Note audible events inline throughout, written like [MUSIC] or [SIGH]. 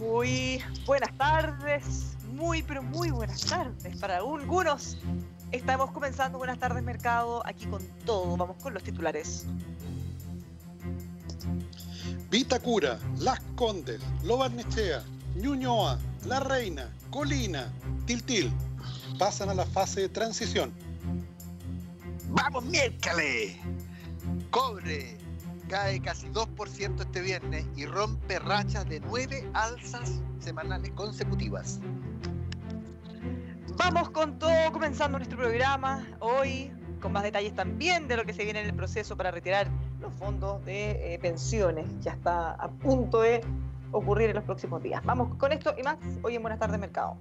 Muy buenas tardes, muy pero muy buenas tardes para algunos. Estamos comenzando Buenas tardes Mercado aquí con todo. Vamos con los titulares. Vitacura, Las Condes, Lobarnechea, Ñuñoa, La Reina, Colina, Tiltil pasan a la fase de transición. ¡Vamos, miércoles! Cobre cae casi 2% este viernes y rompe rachas de nueve alzas semanales consecutivas. Vamos con todo, comenzando nuestro programa hoy, con más detalles también de lo que se viene en el proceso para retirar los fondos de eh, pensiones. Ya está a punto de ocurrir en los próximos días. Vamos con esto y más hoy en Buenas tardes Mercado.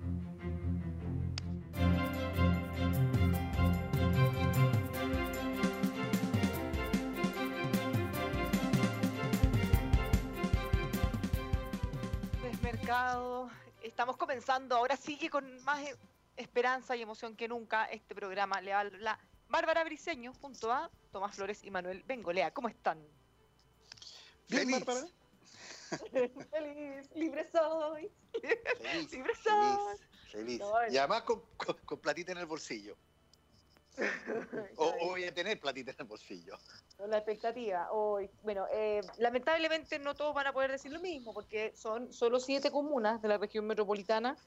Mercado, estamos comenzando, ahora sigue con más esperanza y emoción que nunca este programa. Le habla Bárbara Briseño junto a Tomás Flores y Manuel Bengolea. ¿Cómo están? Bien, Feliz. Bárbara. [LAUGHS] Feliz, libre soy. Feliz, Libre feliz, soy. feliz. No, es- Y además con, con- con platita en el bolsillo. [LAUGHS] O, o voy a tener platita en el bolsillo. La expectativa. Hoy, bueno, eh, lamentablemente no todos van a poder decir lo mismo, porque son solo siete comunas de la región metropolitana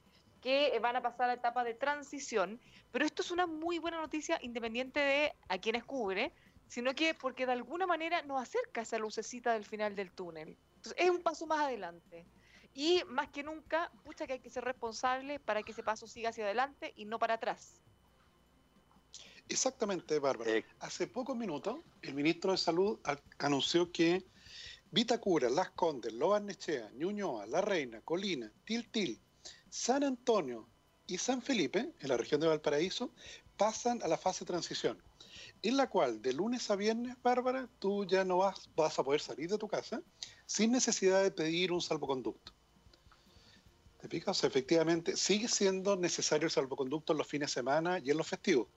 que eh, van a pasar a la etapa de transición. Pero esto es una muy buena noticia, independiente de a quienes cubre, sino que porque de alguna manera nos acerca esa lucecita del final del túnel. Entonces, es un paso más adelante. Y más que nunca, pucha que hay que ser responsable para que ese paso siga hacia adelante y no para atrás. Exactamente, Bárbara. Eh, Hace pocos minutos, el ministro de Salud al- anunció que Vitacura, Las Condes, Lobarnechea, Ñuñoa, La Reina, Colina, Tiltil, San Antonio y San Felipe, en la región de Valparaíso, pasan a la fase de transición, en la cual de lunes a viernes, Bárbara, tú ya no vas, vas a poder salir de tu casa sin necesidad de pedir un salvoconducto. ¿Te pica? O sea, efectivamente, sigue siendo necesario el salvoconducto en los fines de semana y en los festivos.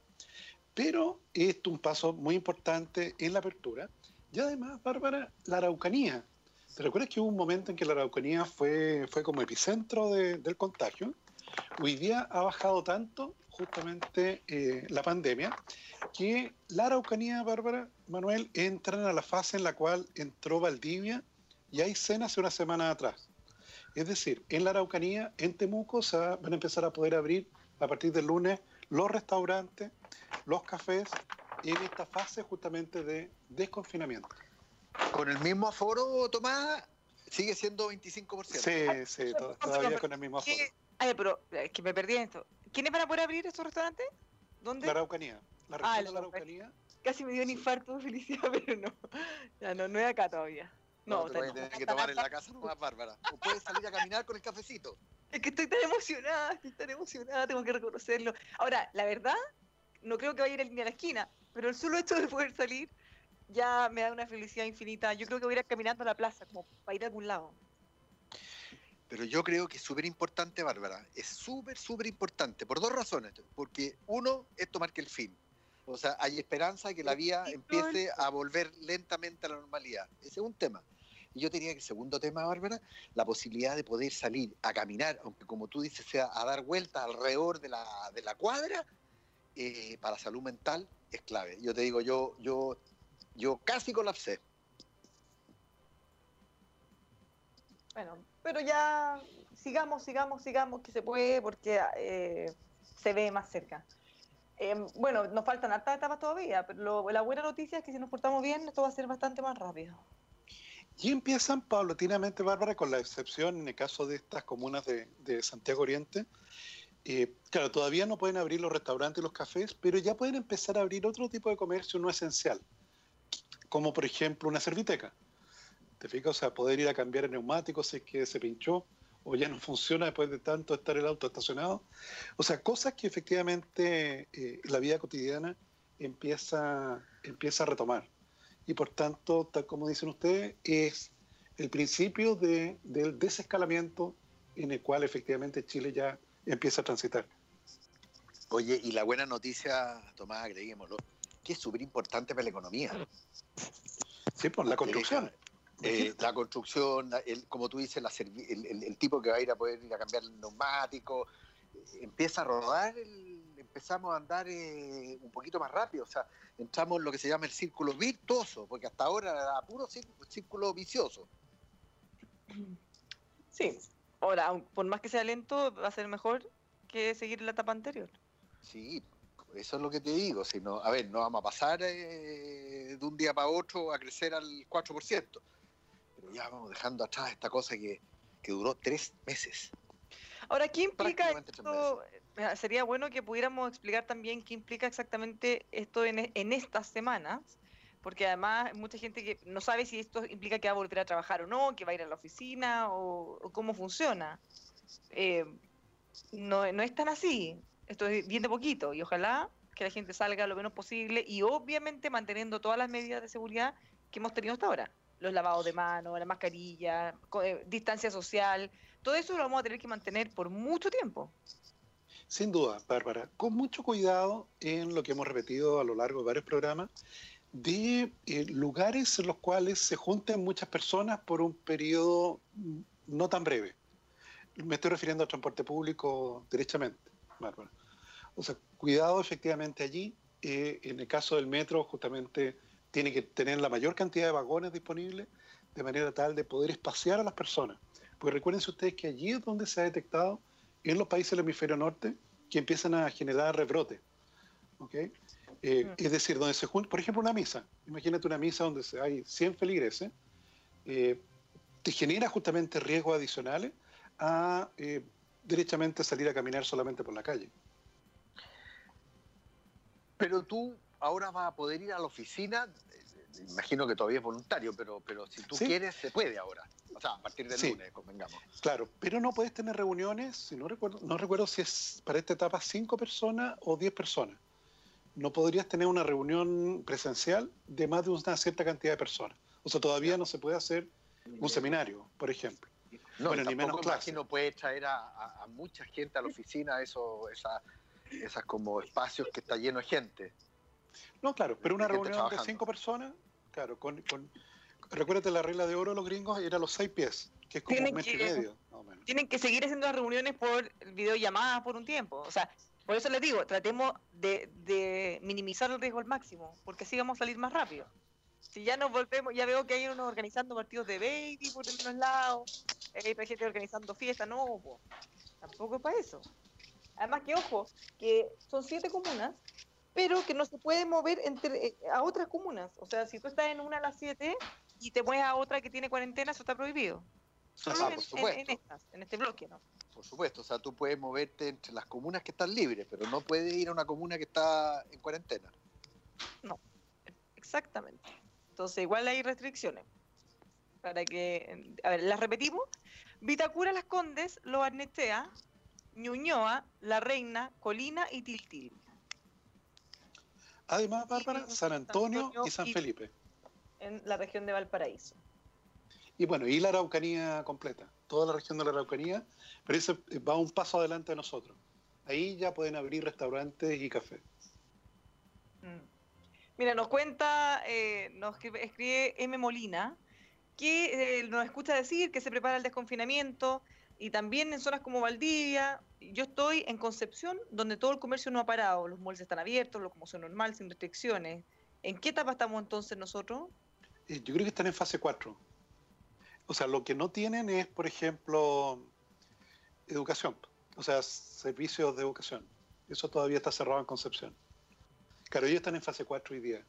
Pero es un paso muy importante en la apertura. Y además, Bárbara, la Araucanía. ¿Te recuerdas que hubo un momento en que la Araucanía fue, fue como epicentro de- del contagio? Hoy día ha bajado tanto justamente eh, la pandemia que la Araucanía, Bárbara, Manuel, entran a la fase en la cual entró Valdivia y hay cena hace una semana atrás. Es decir, en la Araucanía, en Temuco, se va- van a empezar a poder abrir a partir del lunes los restaurantes, los cafés, en esta fase justamente de desconfinamiento. Con el mismo aforo, Tomás, sigue siendo 25%. Sí, sí, to- todavía con el mismo aforo. ¿Qué? Ay, pero es que me perdí en esto. ¿Quiénes van a poder abrir estos restaurantes? ¿Dónde? La Araucanía. La región Ah, de la Araucanía. Casi me dio un infarto [LAUGHS] de felicidad, pero no. Ya no, no es acá todavía. No, te a no, tener que tomar en la casa nomás, Bárbara. O puedes salir a caminar con el cafecito. Es que estoy tan emocionada, estoy tan emocionada, tengo que reconocerlo. Ahora, la verdad, no creo que vaya a ir ni a la esquina, pero el solo hecho de poder salir ya me da una felicidad infinita. Yo creo que voy a ir caminando a la plaza, como para ir a algún lado. Pero yo creo que es súper importante, Bárbara. Es súper, súper importante. Por dos razones. Porque uno, esto marca el fin. O sea, hay esperanza de que la vía empiece a volver lentamente a la normalidad. Ese es un tema. Y yo tenía que el segundo tema, Bárbara, la posibilidad de poder salir a caminar, aunque como tú dices, sea a dar vueltas alrededor de la, de la cuadra, eh, para salud mental es clave. Yo te digo, yo, yo, yo casi colapsé. Bueno, pero ya sigamos, sigamos, sigamos, que se puede, porque eh, se ve más cerca. Eh, bueno, nos faltan hartas etapas todavía, pero la buena noticia es que si nos portamos bien, esto va a ser bastante más rápido. Y empiezan paulatinamente, Bárbara, con la excepción en el caso de estas comunas de, de Santiago Oriente. Eh, claro, todavía no pueden abrir los restaurantes y los cafés, pero ya pueden empezar a abrir otro tipo de comercio no esencial, como por ejemplo una serviteca. ¿Te fijas? O sea, poder ir a cambiar el neumático si es que se pinchó o ya no funciona después de tanto estar el auto estacionado. O sea, cosas que efectivamente eh, la vida cotidiana empieza, empieza a retomar. Y por tanto, tal como dicen ustedes, es el principio de, del desescalamiento en el cual efectivamente Chile ya empieza a transitar. Oye, y la buena noticia, Tomás, agreguémoslo, que es súper importante para la economía. Sí, pues la construcción. Eh, la construcción, el, como tú dices, la, el, el, el, tipo que va a ir a poder ir a cambiar el neumático, eh, empieza a rodar, empezamos a andar eh, un poquito más rápido, o sea, entramos en lo que se llama el círculo virtuoso, porque hasta ahora era puro círculo vicioso. Sí, ahora, por más que sea lento, va a ser mejor que seguir la etapa anterior. Sí, eso es lo que te digo, si no, a ver, no vamos a pasar de un día para otro a crecer al 4% ya vamos dejando atrás esta cosa que, que duró tres meses. Ahora, ¿qué implica esto? Eh, sería bueno que pudiéramos explicar también qué implica exactamente esto en, en, estas semanas, porque además mucha gente que no sabe si esto implica que va a volver a trabajar o no, que va a ir a la oficina o, o cómo funciona. Eh, no, no es tan así, esto es bien de poquito y ojalá que la gente salga lo menos posible y obviamente manteniendo todas las medidas de seguridad que hemos tenido hasta ahora los lavados de manos, la mascarilla, eh, distancia social, todo eso lo vamos a tener que mantener por mucho tiempo. Sin duda, Bárbara, con mucho cuidado en lo que hemos repetido a lo largo de varios programas, de eh, lugares en los cuales se junten muchas personas por un periodo no tan breve. Me estoy refiriendo al transporte público derechamente, Bárbara. O sea, cuidado efectivamente allí. Eh, en el caso del metro, justamente tiene que tener la mayor cantidad de vagones disponibles de manera tal de poder espaciar a las personas. Porque recuérdense ustedes que allí es donde se ha detectado en los países del hemisferio norte que empiezan a generar rebrotes. ¿okay? Eh. Es decir, donde se junta, por ejemplo, una misa. Imagínate una misa donde hay 100 feligreses. Eh, te genera justamente riesgos adicionales a eh, derechamente salir a caminar solamente por la calle. Pero tú ahora vas a poder ir a la oficina, imagino que todavía es voluntario, pero, pero si tú quieres, se puede ahora. O sea, a partir del lunes, convengamos. Claro, pero no puedes tener reuniones, si no recuerdo, no recuerdo si es para esta etapa cinco personas o diez personas. No podrías tener una reunión presencial de más de una cierta cantidad de personas. O sea, todavía no se puede hacer un seminario, por ejemplo. No, bueno, ni menos clase. no puedes traer a, a, mucha gente a la oficina, eso, esa, esas como espacios que está lleno de gente. No, claro, pero una reunión de cinco personas, claro, con, con, recuérdate la regla de oro de los gringos, era los seis pies, que es como un mes y medio. Tienen que seguir haciendo las reuniones por videollamadas por un tiempo. O sea, por eso les digo, tratemos de, de minimizar el riesgo al máximo, porque así vamos a salir más rápido. Si ya nos volvemos, ya veo que hay unos organizando partidos de baby por unos lados, hay gente organizando fiestas, no, tampoco es para eso. Además que, ojo, que son siete comunas pero que no se puede mover entre eh, a otras comunas. O sea, si tú estás en una a las 7 y te mueves a otra que tiene cuarentena, eso está prohibido. Solo en, en, estas, en este bloque, ¿no? Por supuesto, o sea, tú puedes moverte entre las comunas que están libres, pero no puedes ir a una comuna que está en cuarentena. No, exactamente. Entonces, igual hay restricciones. Para que, a ver, las repetimos. Vitacura, Las Condes, Lo Arnestea, Ñuñoa, La Reina, Colina y Tiltil. Además, Bárbara, San Antonio, y San Felipe. En la región de Valparaíso. Y bueno, y la Araucanía completa, toda la región de la Araucanía, pero eso va un paso adelante de nosotros. Ahí ya pueden abrir restaurantes y café. Mm. Mira, nos cuenta, eh, nos escribe M. Molina, que eh, nos escucha decir que se prepara el desconfinamiento y también en zonas como Valdivia. Yo estoy en Concepción, donde todo el comercio no ha parado, los malls están abiertos, lo locomoción normal, sin restricciones. ¿En qué etapa estamos entonces nosotros? Eh, yo creo que están en fase 4. O sea, lo que no tienen es, por ejemplo, educación, o sea, servicios de educación. Eso todavía está cerrado en Concepción. Claro, ellos están en fase 4 hoy día.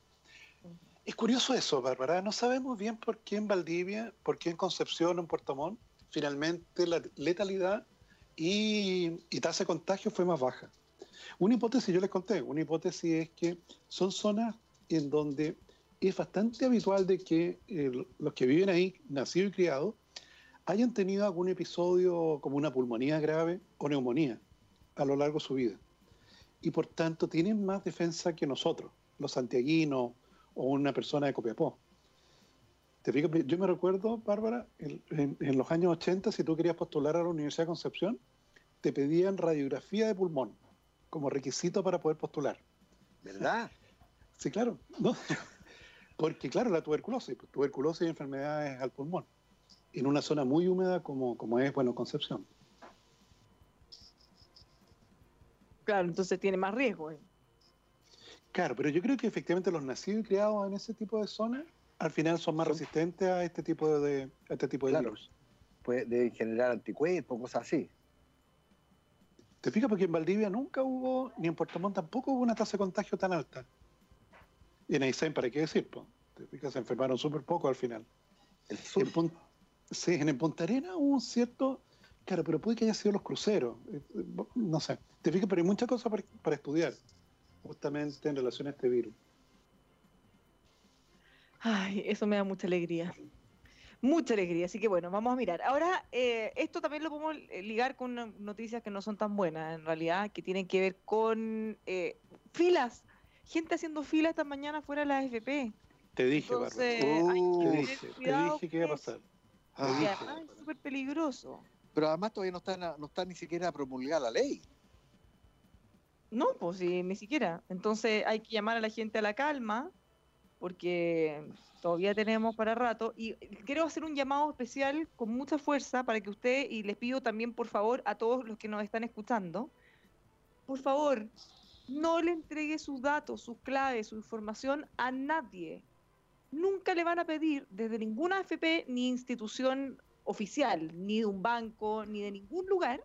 Es curioso eso, Bárbara. No sabemos bien por qué en Valdivia, por qué en Concepción o en Puerto Montt, finalmente la letalidad y, tasa de contagio fue más baja. Una hipótesis, yo les conté, una hipótesis es que son zonas en donde es bastante habitual de que eh, los que viven ahí, nacidos y criados, hayan tenido algún episodio como una pulmonía grave o neumonía a lo largo de su vida. Y por tanto tienen más defensa que nosotros, los santiaguinos o una persona de Copiapó. ¿Te Yo me recuerdo, Bárbara, en, en, los años 80, si tú querías postular a la Universidad de Concepción, te pedían radiografía de pulmón como requisito para poder postular. ¿Verdad? [LAUGHS] Sí, claro. [LAUGHS] Porque, claro, la tuberculosis, pues, tuberculosis y enfermedades al pulmón, en una zona muy húmeda como, como es, bueno, Concepción. Claro, entonces tiene más riesgo. ¿eh? Claro, pero yo creo que efectivamente los nacidos y criados en ese tipo de zonas al final son más resistentes a este tipo de, este tipo de virus. Puede generar anticuerpos, cosas así. ¿Te fijas? Porque en Valdivia nunca hubo, ni en Puerto Montt tampoco hubo una tasa de contagio tan alta. Y en Aysén, ¿para qué decir? Te fijas, se enfermaron súper poco al final. El sur. sí, en el Punta Arena hubo un cierto... Claro, pero puede que haya sido los cruceros. Eh, no sé. Te fijas, pero hay muchas cosas para estudiar justamente en relación a este virus. Ay, eso me da mucha alegría. Mucha alegría, así que bueno, vamos a mirar. Ahora, eh, esto también lo podemos ligar con noticias que no son tan buenas, en realidad, que tienen que ver con eh, filas. Gente haciendo filas esta mañana fuera de la AFP. Te dije, Entonces, uh, te dije, te dije que iba a pasar. es súper peligroso. Pero además todavía no está, no está ni siquiera promulgada la ley. No, pues ni siquiera. Entonces hay que llamar a la gente a la calma, porque todavía tenemos para rato. Y quiero hacer un llamado especial con mucha fuerza para que usted, y les pido también por favor a todos los que nos están escuchando, por favor, no le entregue sus datos, sus claves, su información a nadie. Nunca le van a pedir desde ninguna AFP ni institución oficial, ni de un banco, ni de ningún lugar,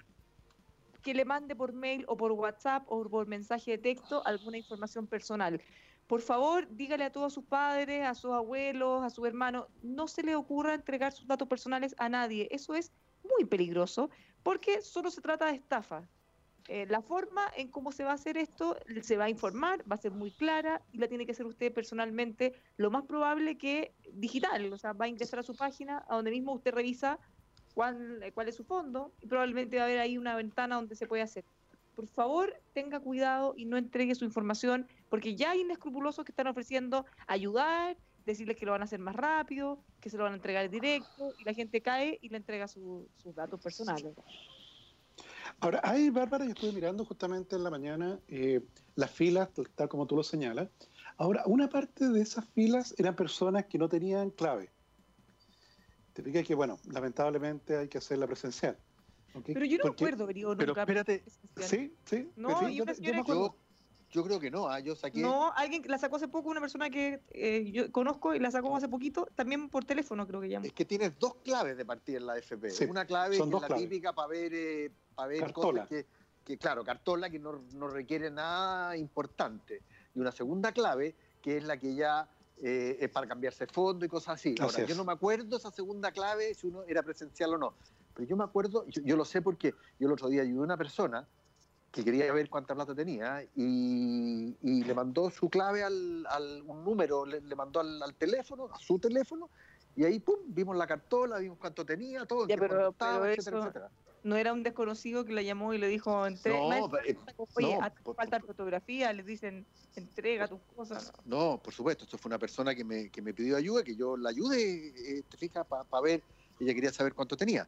que le mande por mail o por WhatsApp o por mensaje de texto alguna información personal. Por favor, dígale a todos sus padres, a sus abuelos, a sus hermanos, no se le ocurra entregar sus datos personales a nadie. Eso es muy peligroso porque solo se trata de estafa. Eh, la forma en cómo se va a hacer esto se va a informar, va a ser muy clara y la tiene que hacer usted personalmente, lo más probable que digital, o sea, va a ingresar a su página, a donde mismo usted revisa cuál, es su fondo y probablemente va a haber ahí una ventana donde se puede hacer. Por favor, tenga cuidado y no entregue su información, porque ya hay inescrupulosos que están ofreciendo ayudar, decirles que lo van a hacer más rápido, que se lo van a entregar directo, y la gente cae y le entrega sus datos personales. Ahora, hay, Bárbara, yo estuve mirando justamente en la mañana eh, las filas, tal como tú lo señalas. Ahora, una parte de esas filas eran personas que no tenían clave. Te fijas que, bueno, lamentablemente hay que hacerla presencial. Pero yo no recuerdo haber ido nunca. Pero espérate, sí, sí. No, yo, yo, creo que no, ah, yo saqué. No, alguien la sacó hace poco, una persona que eh, yo conozco y la sacó hace poquito, también por teléfono creo que llama. Es que tienes dos claves de partida en la FP. una clave que es la típica para ver, eh, para ver cosas que, que, claro, cartola que no, no requiere nada importante. Y una segunda clave que es la que ya eh, es para cambiarse fondo y cosas así. Ahora, yo no me acuerdo esa segunda clave si uno era presencial o no, pero yo me acuerdo, yo, lo sé porque yo el otro día ayudé a una persona que quería ver cuánta plata tenía y, le mandó su clave al, un número, le, mandó al, teléfono, a su teléfono, y ahí pum, vimos la cartola, vimos cuánto tenía, todo, ya, pero, etcétera, etcétera no era un desconocido que la llamó y le dijo, entrega, oye, falta fotografía, le dicen, entrega tus cosas. No. por supuesto, esto fue una persona que me, que me pidió ayuda, que yo la ayude, eh, te fijas, para ver, ella quería saber cuánto tenía.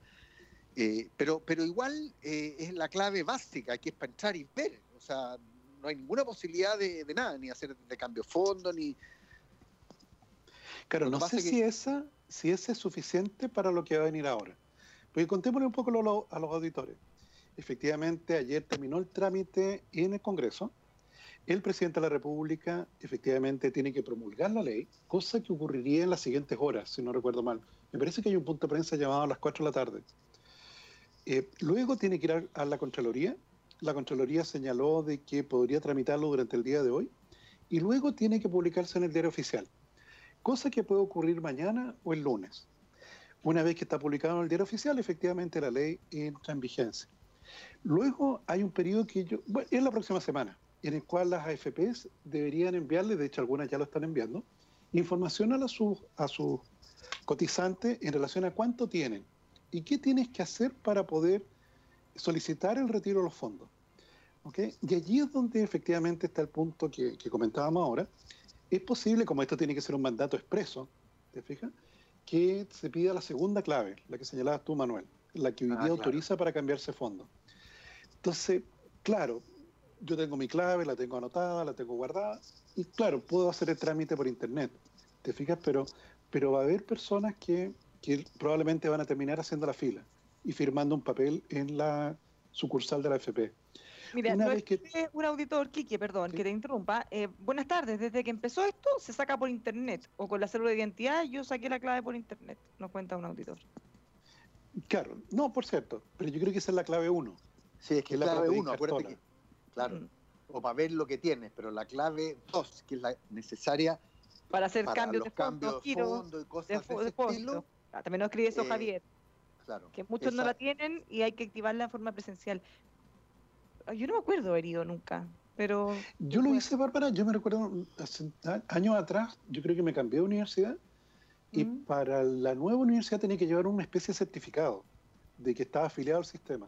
Eh, pero, pero igual eh, es la clave básica, que es para entrar y ver. O sea, no hay ninguna posibilidad de, nada, ni hacer de cambio fondo, ni... Claro, no sé si, esa, si ese es suficiente para lo que va a venir ahora. Porque contémosle un poco a los auditores. Efectivamente, ayer terminó el trámite en el Congreso. El presidente de la República efectivamente tiene que promulgar la ley, cosa que ocurriría en las siguientes horas, si no recuerdo mal. Me parece que hay un punto de prensa llamado a las 4 de la tarde. Eh, luego tiene que ir a, la Contraloría. La Contraloría señaló de que podría tramitarlo durante el día de hoy. Y luego tiene que publicarse en el diario oficial. Cosa que puede ocurrir mañana o el lunes. Una vez que está publicado en el diario oficial, efectivamente la ley entra en vigencia. Luego hay un periodo que yo, bueno, es la próxima semana, en el cual las AFPs deberían enviarle, de hecho algunas ya lo están enviando, información a, sus a sus cotizantes en relación a cuánto tienen y qué tienes que hacer para poder solicitar el retiro de los fondos. ¿Okay? Y allí es donde efectivamente está el punto que, comentábamos ahora. Es posible, como esto tiene que ser un mandato expreso, ¿te fijas? Que se pida la segunda clave, la que señalabas tú, Manuel, la que hoy ah, día autoriza para cambiarse fondos. Entonces, claro, yo tengo mi clave, la tengo anotada, la tengo guardada, y claro, puedo hacer el trámite por internet, ¿te fijas? Pero, pero va a haber personas que, probablemente van a terminar haciendo la fila y firmando un papel en la sucursal de la FP. Mira, Una vez que... un auditor, Kiki, perdón, que te interrumpa. Eh, buenas tardes, desde que empezó esto se saca por internet o con la célula de identidad yo saqué la clave por internet, nos cuenta un auditor. Claro, no, por cierto, pero yo creo que esa es la clave 1. Sí, es que la clave 1, acuérdate que, claro, mm. o para ver lo que tienes, pero la clave 2, que es la necesaria para hacer cambios de fondo, fondo y cosas de, ese estilo. Ah, también nos escribe eso eh, Javier. Claro. Que muchos no la tienen y hay que activarla en forma presencial. Yo no me acuerdo haber ido nunca, pero... Yo lo hice, Bárbara, yo me recuerdo hace años atrás, yo creo que me cambié de universidad y mm. para la nueva universidad tenía que llevar una especie de certificado de que estaba afiliado al sistema.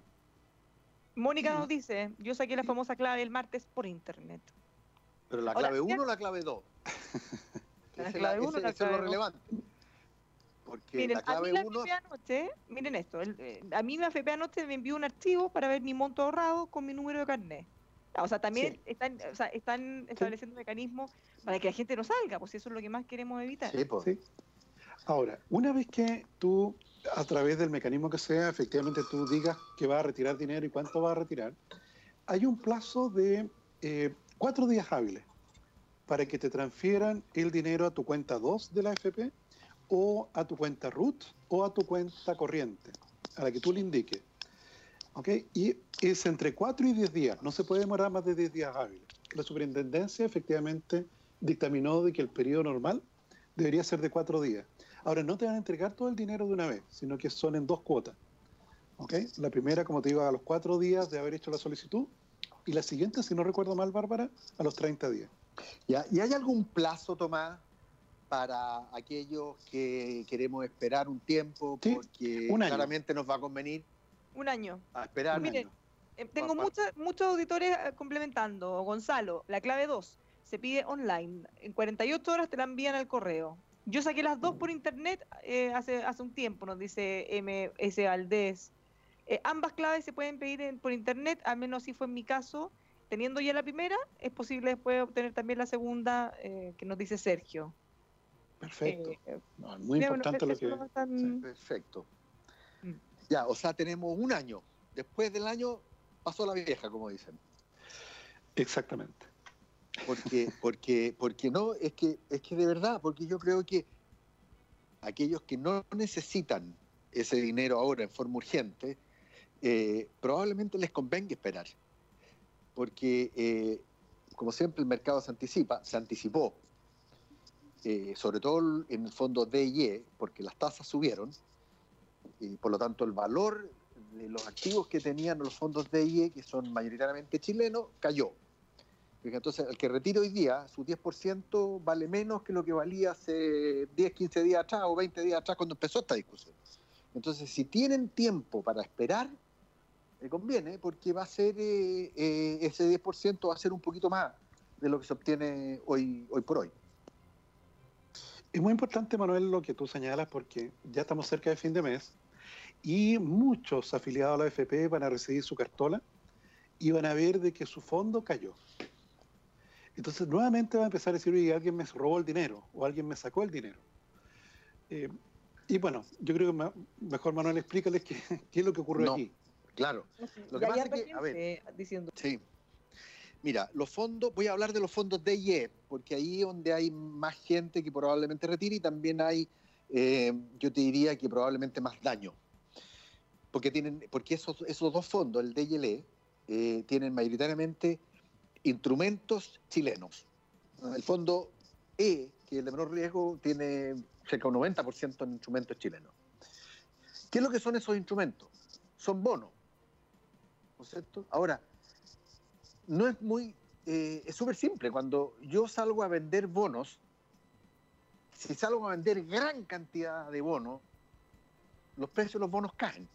Mónica nos dice, yo saqué la famosa clave el martes por internet. Pero la clave 1 o la clave 2? [LAUGHS] la clave 1 la clave es lo relevante. Porque miren, la clave a mí uno... anoche, miren esto, eh, a mí la FP anoche me envió un archivo para ver mi monto ahorrado con mi número de carnet. Ah, o sea, también están, o sea, están estableciendo mecanismos para que la gente no salga, pues eso es lo que más queremos evitar. Sí, pues. sí. Ahora, una vez que tú a través del mecanismo que sea, efectivamente tú digas que va a retirar dinero y cuánto va a retirar, hay un plazo de eh, cuatro días hábiles para que te transfieran el dinero a tu cuenta 2 de la AFP o a tu cuenta RUT o a tu cuenta corriente, a la que tú le indiques. ¿Ok? Y es entre 4 y 10 días, no se puede demorar más de 10 días hábiles. La superintendencia efectivamente dictaminó de que el periodo normal debería ser de 4 días. Ahora, no te van a entregar todo el dinero de una vez, sino que son en dos cuotas. ¿Ok? La primera, como te digo, a los cuatro días de haber hecho la solicitud, y la siguiente, si no recuerdo mal, Bárbara, a los 30 días. ¿Ya? ¿Y hay algún plazo, Tomás, para aquellos que queremos esperar un tiempo porque claramente nos va a convenir? Un año. A esperar un año. Eh, tengo muchos auditores eh, complementando. Gonzalo, la clave 2 se pide online. En 48 horas te la envían al correo. Yo saqué las dos por internet eh, hace, hace un tiempo, nos dice MS Valdés. Eh, ambas claves se pueden pedir por internet, al menos así fue en mi caso. Teniendo ya la primera, es posible después obtener también la segunda, eh, que nos dice Sergio. Perfecto. muy importante lo que... perfecto. Mm. Ya, o sea, tenemos un año. Después del año pasó la vieja, como dicen. Exactamente. Porque, [LAUGHS] porque, porque no, es que, es que de verdad, porque yo creo que aquellos que no necesitan ese dinero ahora en forma urgente, eh, probablemente les convenga esperar. Porque, eh, como siempre, el mercado se anticipa, se anticipó, eh, sobre todo en el fondo DIE, porque las tasas subieron, y por lo tanto el valor de los activos que tenían los fondos DIE, que son mayoritariamente chilenos, cayó. Entonces, el que retira hoy día, su 10% vale menos que lo que valía hace 10, 15 días atrás o 20 días atrás cuando empezó esta discusión. Entonces, si tienen tiempo para esperar, le conviene porque va a ser eh, eh, ese 10% va a ser un poquito más de lo que se obtiene hoy, hoy por hoy. Es muy importante, Manuel, lo que tú señalas porque ya estamos cerca de fin de mes y muchos afiliados a la FP van a recibir su cartola y van a ver de que su fondo cayó. Entonces nuevamente va a empezar a decir, oye, alguien me robó el dinero o alguien me sacó el dinero. Eh, y bueno, yo creo que mejor Manuel explícales qué, qué es lo que ocurrió aquí. Claro. Lo que pasa es que, a ver, diciendo. Sí. Mira, los fondos, voy a hablar de los fondos DIE, porque ahí es donde hay más gente que probablemente retire y también hay, eh, yo te diría que probablemente más daño. Porque, tienen, porque esos, esos dos fondos, el el E, eh, tienen mayoritariamente instrumentos chilenos. El fondo E, que es el de menor riesgo, tiene cerca de un 90% en instrumentos chilenos. ¿Qué es lo que son esos instrumentos? Son bonos. ¿No es cierto? Ahora, no es muy, eh, es súper simple. Cuando yo salgo a vender bonos, si salgo a vender gran cantidad de bonos, los precios de los bonos caen.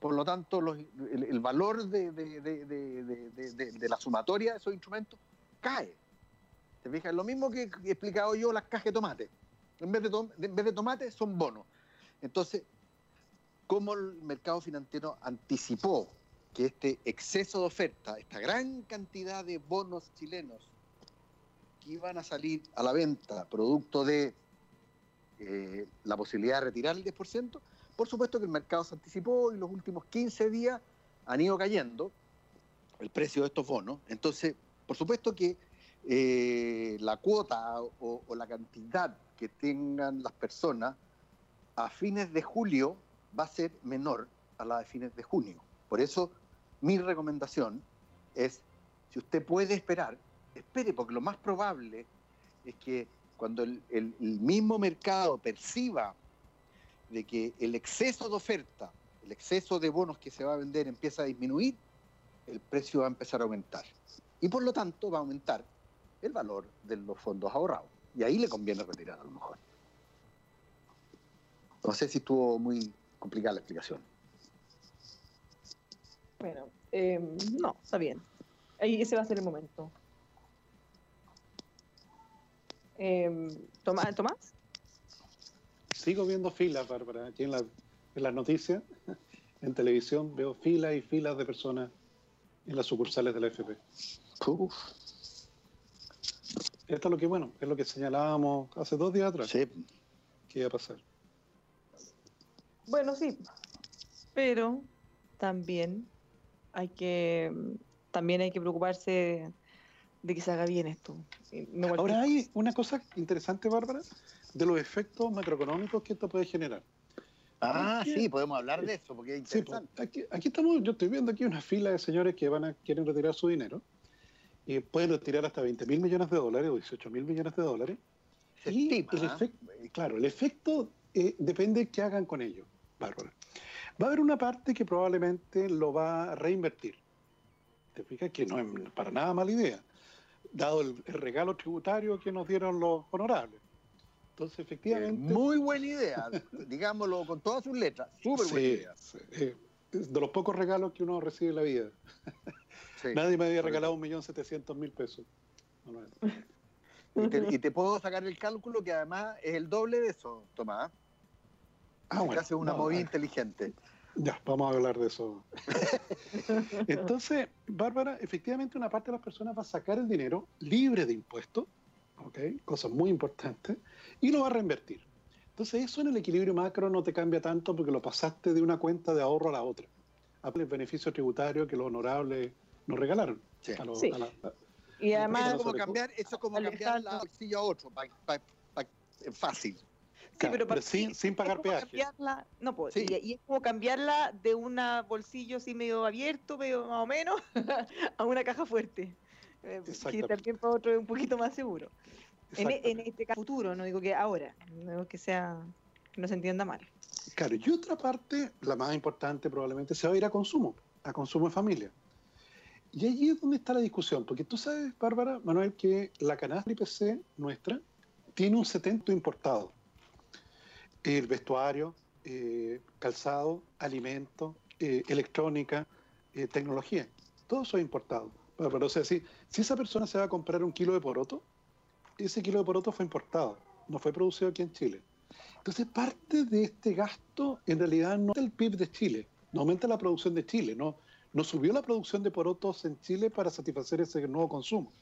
Por lo tanto, el, valor de, de, la sumatoria de esos instrumentos cae. ¿Te fijas? Lo mismo que he explicado yo las cajas de tomate. En vez de, en vez de tomate son bonos. Entonces, ¿cómo el mercado financiero anticipó que este exceso de oferta, esta gran cantidad de bonos chilenos que iban a salir a la venta producto de eh, la posibilidad de retirar el 10%, por supuesto que el mercado se anticipó y los últimos 15 días han ido cayendo el precio de estos bonos. Entonces, por supuesto que eh, la cuota o, la cantidad que tengan las personas a fines de julio va a ser menor a la de fines de junio. Por eso mi recomendación es, si usted puede esperar, espere, porque lo más probable es que cuando el mismo mercado perciba de que el exceso de oferta, el exceso de bonos que se va a vender empieza a disminuir, el precio va a empezar a aumentar. Y por lo tanto va a aumentar el valor de los fondos ahorrados. Y ahí le conviene retirar a lo mejor. No sé si estuvo muy complicada la explicación. Bueno, eh, no, está bien. Ahí ese va a ser el momento. Eh, ¿Tomás? sigo viendo filas, Bárbara, aquí en, las noticias, [LAUGHS] en televisión, veo filas y filas de personas en las sucursales de la FP. Esto es lo que, bueno, es lo que señalábamos hace dos días atrás. Sí. ¿Qué iba a pasar? Bueno, sí, pero también hay que también hay que preocuparse de que se haga bien esto. Ahora hay una cosa interesante, Bárbara, de los efectos macroeconómicos que esto puede generar. Ah, sí, podemos hablar de eso, porque es pues, interesante. aquí, estamos, yo estoy viendo aquí una fila de señores que van a quieren retirar su dinero y pueden retirar hasta 20 mil millones de dólares o 18 mil millones de dólares. y el ¿ah? claro, el efecto eh, depende de qué hagan con ello, Bárbara. Va a haber una parte que probablemente lo va a reinvertir. Te fijas que no es para nada mala idea, dado el regalo tributario que nos dieron los honorables. Entonces, efectivamente. muy buena idea, digámoslo con todas sus letras. Súper buena idea. Eh, de los pocos regalos que uno recibe en la vida. [LAUGHS] Nadie me había regalado un millón setecientos mil pesos. y, te, puedo sacar el cálculo que además es el doble de eso, Tomás. Ah, bueno. Hace una movida inteligente. Ya, vamos a hablar de eso. [LAUGHS] Entonces, Bárbara, efectivamente una parte de las personas va a sacar el dinero libre de impuestos ¿okay? cosa muy importante, y lo va a reinvertir. Entonces eso en el equilibrio macro no te cambia tanto porque lo pasaste de una cuenta de ahorro a la otra. el beneficio tributario que los honorables nos regalaron. y además... Eso es como cambiar, eso como cambiar la bolsilla a otro, fácil. Sí, pero, sin, sin, pagar peaje. No, pues, y, es como cambiarla de un bolsillo así medio abierto, medio más o menos, [LAUGHS] a una caja fuerte. Eh, que también para otro es un poquito más seguro. En, en, este caso futuro, no digo que ahora, no que sea, que no se entienda mal. Claro, y otra parte, la más importante probablemente, se va a ir a consumo, a consumo de familia. Y allí es donde está la discusión, porque tú sabes, Bárbara, Manuel, que la canasta IPC nuestra tiene un 70 importado. El vestuario, eh, calzado, alimento, eh, electrónica, tecnología, todo eso es importado. Pero, o sea, si, si esa persona se va a comprar un kilo de poroto, ese kilo de poroto fue importado, no fue producido aquí en Chile. Entonces, parte de este gasto en realidad no es el PIB de Chile, no aumenta la producción de Chile, no, no subió la producción de porotos en Chile para satisfacer ese nuevo consumo,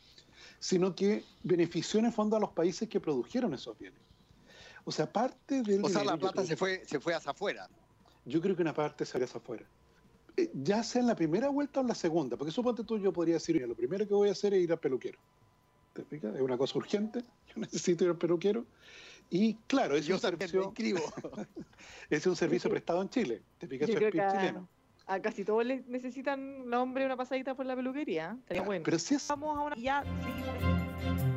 sino que benefició en el fondo a los países que produjeron esos bienes. O sea, parte del... O sea, la plata se fue, se fue hacia afuera. Yo creo que una parte se fue hacia afuera. Eh, ya sea en la primera vuelta o en la segunda, porque suponte tú, yo podría decir, lo primero que voy a hacer es ir al peluquero. ¿Te explicas? Es una cosa urgente, [LAUGHS] yo necesito ir al peluquero. Y claro, es Yo un servicio, me inscribo. [LAUGHS] es un servicio prestado en Chile. ¿Te explicas? Yo Eso es creo que PIB a, chileno. a casi todos les necesitan la hombre una pasadita por la peluquería. Estaría bueno. Pero si es Vamos a una. Ya seguimos.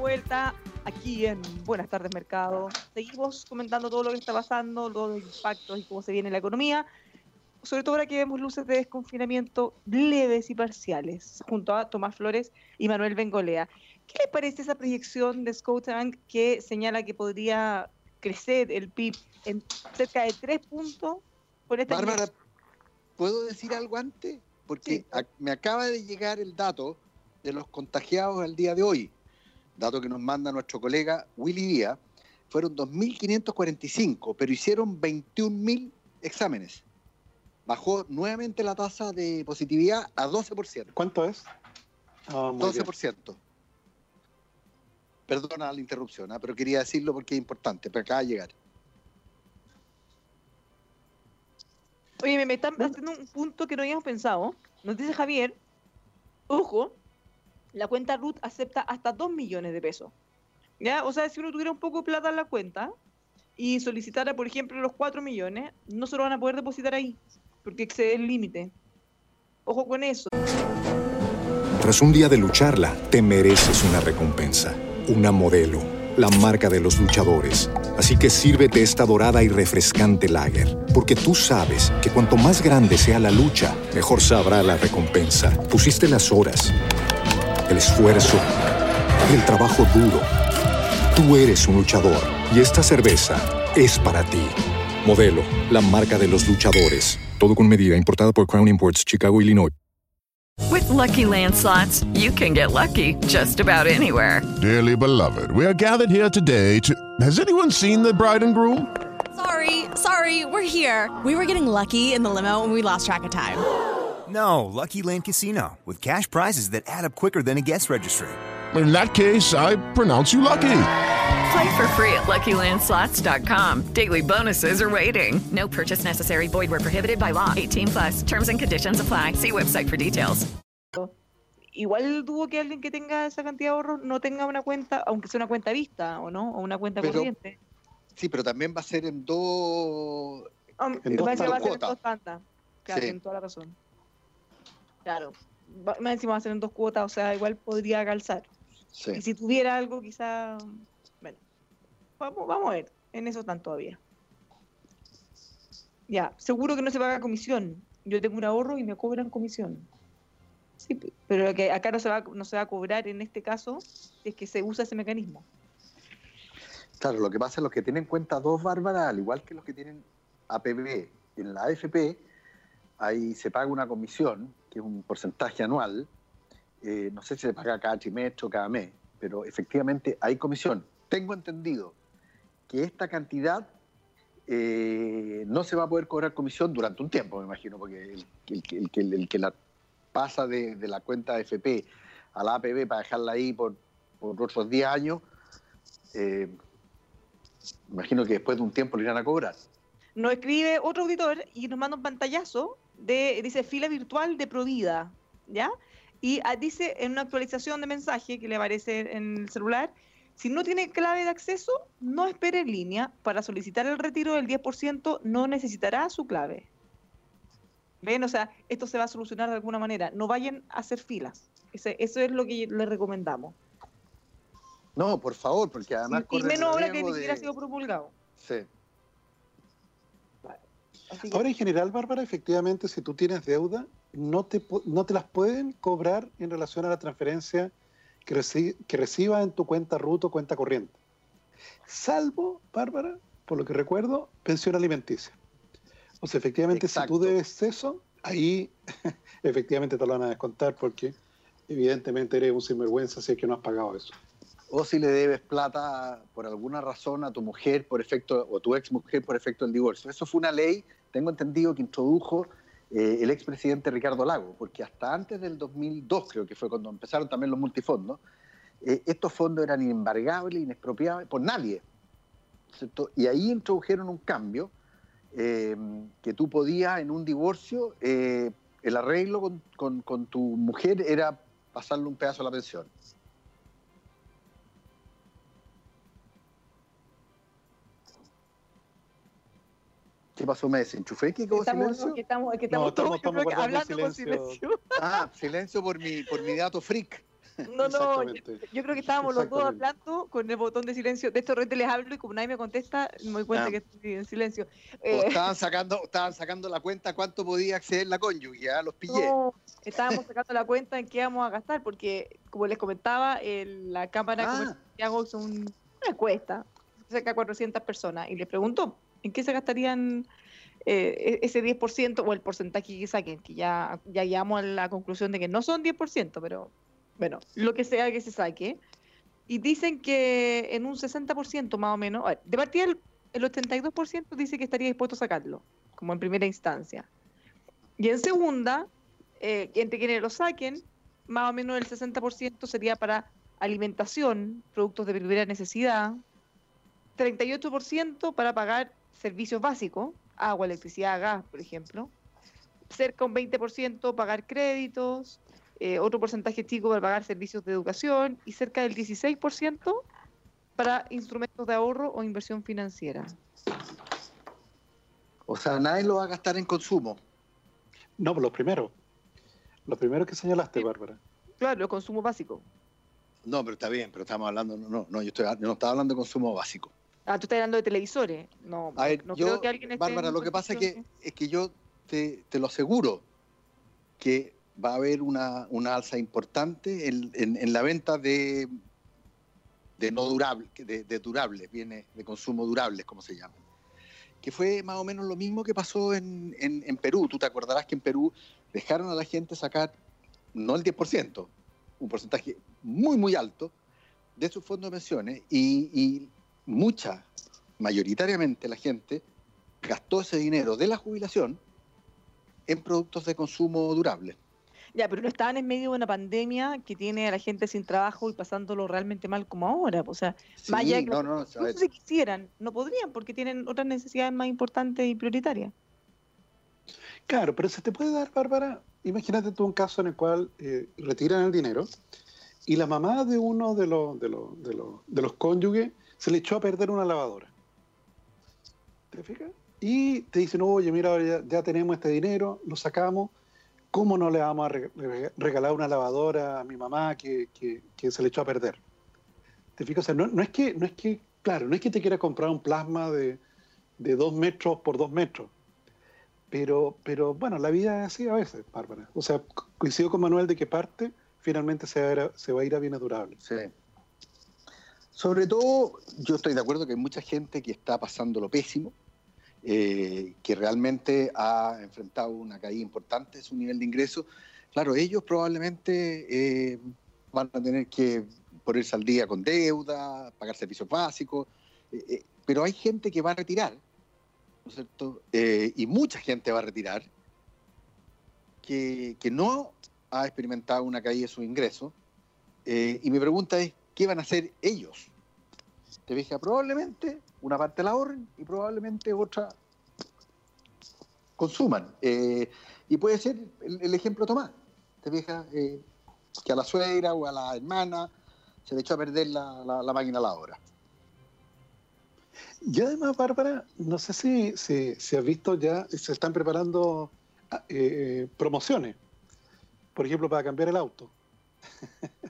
Vuelta aquí en Buenas tardes Mercado. Seguimos comentando todo lo que está pasando, todos los impactos y cómo se viene la economía sobre todo ahora que vemos luces de desconfinamiento leves y parciales, junto a Tomás Flores y Manuel Bengolea. ¿Qué le parece esa proyección de Scotiabank que señala que podría crecer el PIB en cerca de tres puntos por este año? Bárbara, ¿puedo decir algo antes? Porque Sí. me acaba de llegar el dato de los contagiados al día de hoy. Dato que nos manda nuestro colega Willy Díaz. Fueron 2.545, pero hicieron 21.000 exámenes. Bajó nuevamente la tasa de positividad a 12%. ¿Cuánto es? Ah, muy bien. 12%. Perdona la interrupción, ¿ah? pero quería decirlo porque es importante, pero acaba de llegar. Oye, me, me están haciendo un punto que no habíamos pensado. Nos dice Javier, ojo, la cuenta RUT acepta hasta 2 millones de pesos. ¿Ya? O sea, si uno tuviera un poco de plata en la cuenta y solicitara, por ejemplo, los 4 millones, no se lo van a poder depositar ahí, porque excede el límite. Ojo con eso. Tras un día de lucharla, te mereces una recompensa, una modelo, la marca de los luchadores. Así que sírvete esta dorada y refrescante lager, porque tú sabes que cuanto más grande sea la lucha, mejor sabrá la recompensa. Pusiste las horas, el esfuerzo, el trabajo duro. Tú eres un luchador y esta cerveza es para ti. Modelo, la marca de los luchadores. Todo con medida, importada por Crown Imports, Chicago, Illinois. With Lucky Land slots, you can get lucky just about anywhere. Dearly beloved, we are gathered here today to. Has anyone seen the bride and groom? Sorry, sorry, we're here. We were getting lucky in the limo and we lost track of time. No, Lucky Land Casino, with cash prizes that add up quicker than a guest registry. In that case, I pronounce you lucky. Play for free at LuckyLandSlots.com. Daily bonuses are waiting. No purchase necessary. Void where prohibited by law. 18 plus. Terms and conditions apply. See website for details. Igual dudo que alguien que tenga esa cantidad de ahorros no tenga una cuenta, aunque sea una cuenta vista, ¿o no? O una cuenta Pero- corriente. Sí, pero también va a ser en dos... Ah, En dos parece va a ser en cuotas. dos tandas. Claro, Sí. tienen toda la razón. Claro. Más encima va a ser en dos cuotas, o sea, igual podría calzar. Sí. Y si tuviera algo, quizá. Bueno, vamos, vamos a ver. En eso están todavía. Ya, seguro que no se paga comisión. Yo tengo un ahorro y me cobran comisión. Sí, pe- pero que acá no se va, no se va a cobrar en este caso es que se usa ese mecanismo. Claro, lo que pasa es que los que tienen cuenta dos bárbaras, al igual que los que tienen APB en la AFP, ahí se paga una comisión, que es un porcentaje anual. eh, no sé si se paga cada trimestre o cada mes, pero efectivamente hay comisión. Tengo entendido que esta cantidad eh, no se va a poder cobrar comisión durante un tiempo, me imagino, porque el, el el el que la pasa de, de la cuenta AFP a la APB para dejarla ahí por, por otros 10 años, eh, imagino que después de un tiempo le irán a cobrar. Nos escribe otro auditor y nos manda un pantallazo de, dice, fila virtual de Provida, ¿ya? Y ah, dice en una actualización de mensaje que le aparece en el celular, si no tiene clave de acceso, no espere en línea. Para solicitar el retiro del 10% no necesitará su clave. ¿Ven? O sea, esto se va a solucionar de alguna manera. No vayan a hacer filas. Ese- eso es lo que le recomendamos. No, por favor, porque además Y, menos ahora que ni siquiera ha sido promulgado. Sí. Así que- Ahora, en general, Bárbara, efectivamente, si tú tienes deuda, no te, no te las pueden cobrar en relación a la transferencia que, reci- que recibas en tu cuenta RUT o cuenta corriente. Salvo, Bárbara, por lo que recuerdo, pensión alimenticia. O sea, efectivamente, Exacto. si tú debes eso, ahí [LAUGHS] efectivamente te lo van a descontar porque evidentemente eres un sinvergüenza si es que no has pagado eso. O si le debes plata por alguna razón a tu mujer por efecto, o tu ex mujer por efecto del divorcio. Eso fue una ley, tengo entendido, que introdujo eh, el expresidente Ricardo Lago, porque hasta antes del 2002 creo que fue cuando empezaron también los multifondos, eh, estos fondos eran inembargables, inexpropiables por nadie. Y ahí introdujeron un cambio eh, que tú podías en un divorcio, el arreglo con, con tu mujer era pasarle un pedazo a la pensión. ¿Qué pasó? ¿Me desenchufé? ¿Qué estamos, silencio? Que estamos, que estamos, no, estamos, estamos hablando silencio. con silencio. [LAUGHS] Ah, silencio por mi, por mi dato freak. No, no, yo, creo que estábamos los dos hablando con el botón de silencio. De esto repente les hablo y como nadie me contesta, me doy cuenta ah. que estoy en silencio. Eh, estaban, [LAUGHS] sacando, estaban sacando la cuenta cuánto podía acceder la cónyuge, ya los pillé. No, estábamos sacando la cuenta en qué íbamos a gastar, porque como les comentaba, el, la Cámara ah. Comercial hizo una encuesta, cerca de 400 personas, y les preguntó ¿En qué se gastarían eh, e-, ese 10% o el porcentaje que saquen? Que ya, ya llegamos a la conclusión de que no son 10%, pero bueno, lo que sea que se saque. Y dicen que en un 60% más o menos, de partida el, el 82% dice que estaría dispuesto a sacarlo, como en primera instancia. Y en segunda, eh, entre quienes lo saquen, más o menos el 60% sería para alimentación, productos de primera necesidad, 38% para pagar servicios básicos, agua, electricidad, gas, por ejemplo. Cerca un 20% pagar créditos, eh, otro porcentaje chico para pagar servicios de educación y cerca del 16% para instrumentos de ahorro o inversión financiera. O sea, nadie lo va a gastar en consumo. No, pues los primeros. Los primeros que señalaste, Bárbara. Claro, el consumo básico. No, pero está bien, pero estamos hablando, no, no, yo, estoy, yo no estaba hablando de consumo básico. Ah, tú estás hablando de televisores. No, no creo que alguien esté Bárbara, lo que pasa es que, es que yo te, te, lo aseguro que va a haber una, una alza importante en, en, la venta de, de no durable, de, de, durables, viene de consumo durables, como se llama. Que fue más o menos lo mismo que pasó en, en, Perú. Tú te acordarás que en Perú dejaron a la gente sacar, no el 10%, un porcentaje muy, muy alto de sus fondos de pensiones y, y mucha, mayoritariamente la gente, gastó ese dinero de la jubilación en productos de consumo durable. Ya, pero no estaban en medio de una pandemia que tiene a la gente sin trabajo y pasándolo realmente mal como ahora. O sea, que no, no, si quisieran, no podrían porque tienen otras necesidades más importantes y prioritarias. Claro, pero se te puede dar, Bárbara, imagínate tú un caso en el cual eh, retiran el dinero y la mamá de uno de los, de los, de los, de los cónyuges se le echó a perder una lavadora. ¿Te fijas? Y te dicen, oye, mira, ya, tenemos este dinero, lo sacamos, ¿cómo no le vamos a regalar una lavadora a mi mamá que, se le echó a perder? ¿Te fijas? O sea, no, es que, no es que, claro, no es que te quiera comprar un plasma de, dos metros por dos metros, pero, pero bueno, la vida es así a veces, Bárbara. O sea, coincido con Manuel de que parte finalmente se va a ir se va a, ir a bienes durables. Sí. Sobre todo, yo estoy de acuerdo que hay mucha gente que está pasando lo pésimo, eh, que realmente ha enfrentado una caída importante de su nivel de ingreso. Claro, ellos probablemente eh, van a tener que ponerse al día con deuda, pagar servicios básicos, eh, pero hay gente que va a retirar, ¿no es cierto? y mucha gente va a retirar que, que no ha experimentado una caída de su ingreso. y mi pregunta es, ¿qué van a hacer ellos? Te dije, probablemente una parte la ahorren y probablemente otra consuman. Eh, y puede ser el, ejemplo Tomás. Te fijas eh, que a la suegra o a la hermana se le echó a perder la, la, máquina a la hora. Y además, Bárbara, no sé si, si, has visto ya, se están preparando ah, eh, promociones, por ejemplo, para cambiar el auto. [LAUGHS]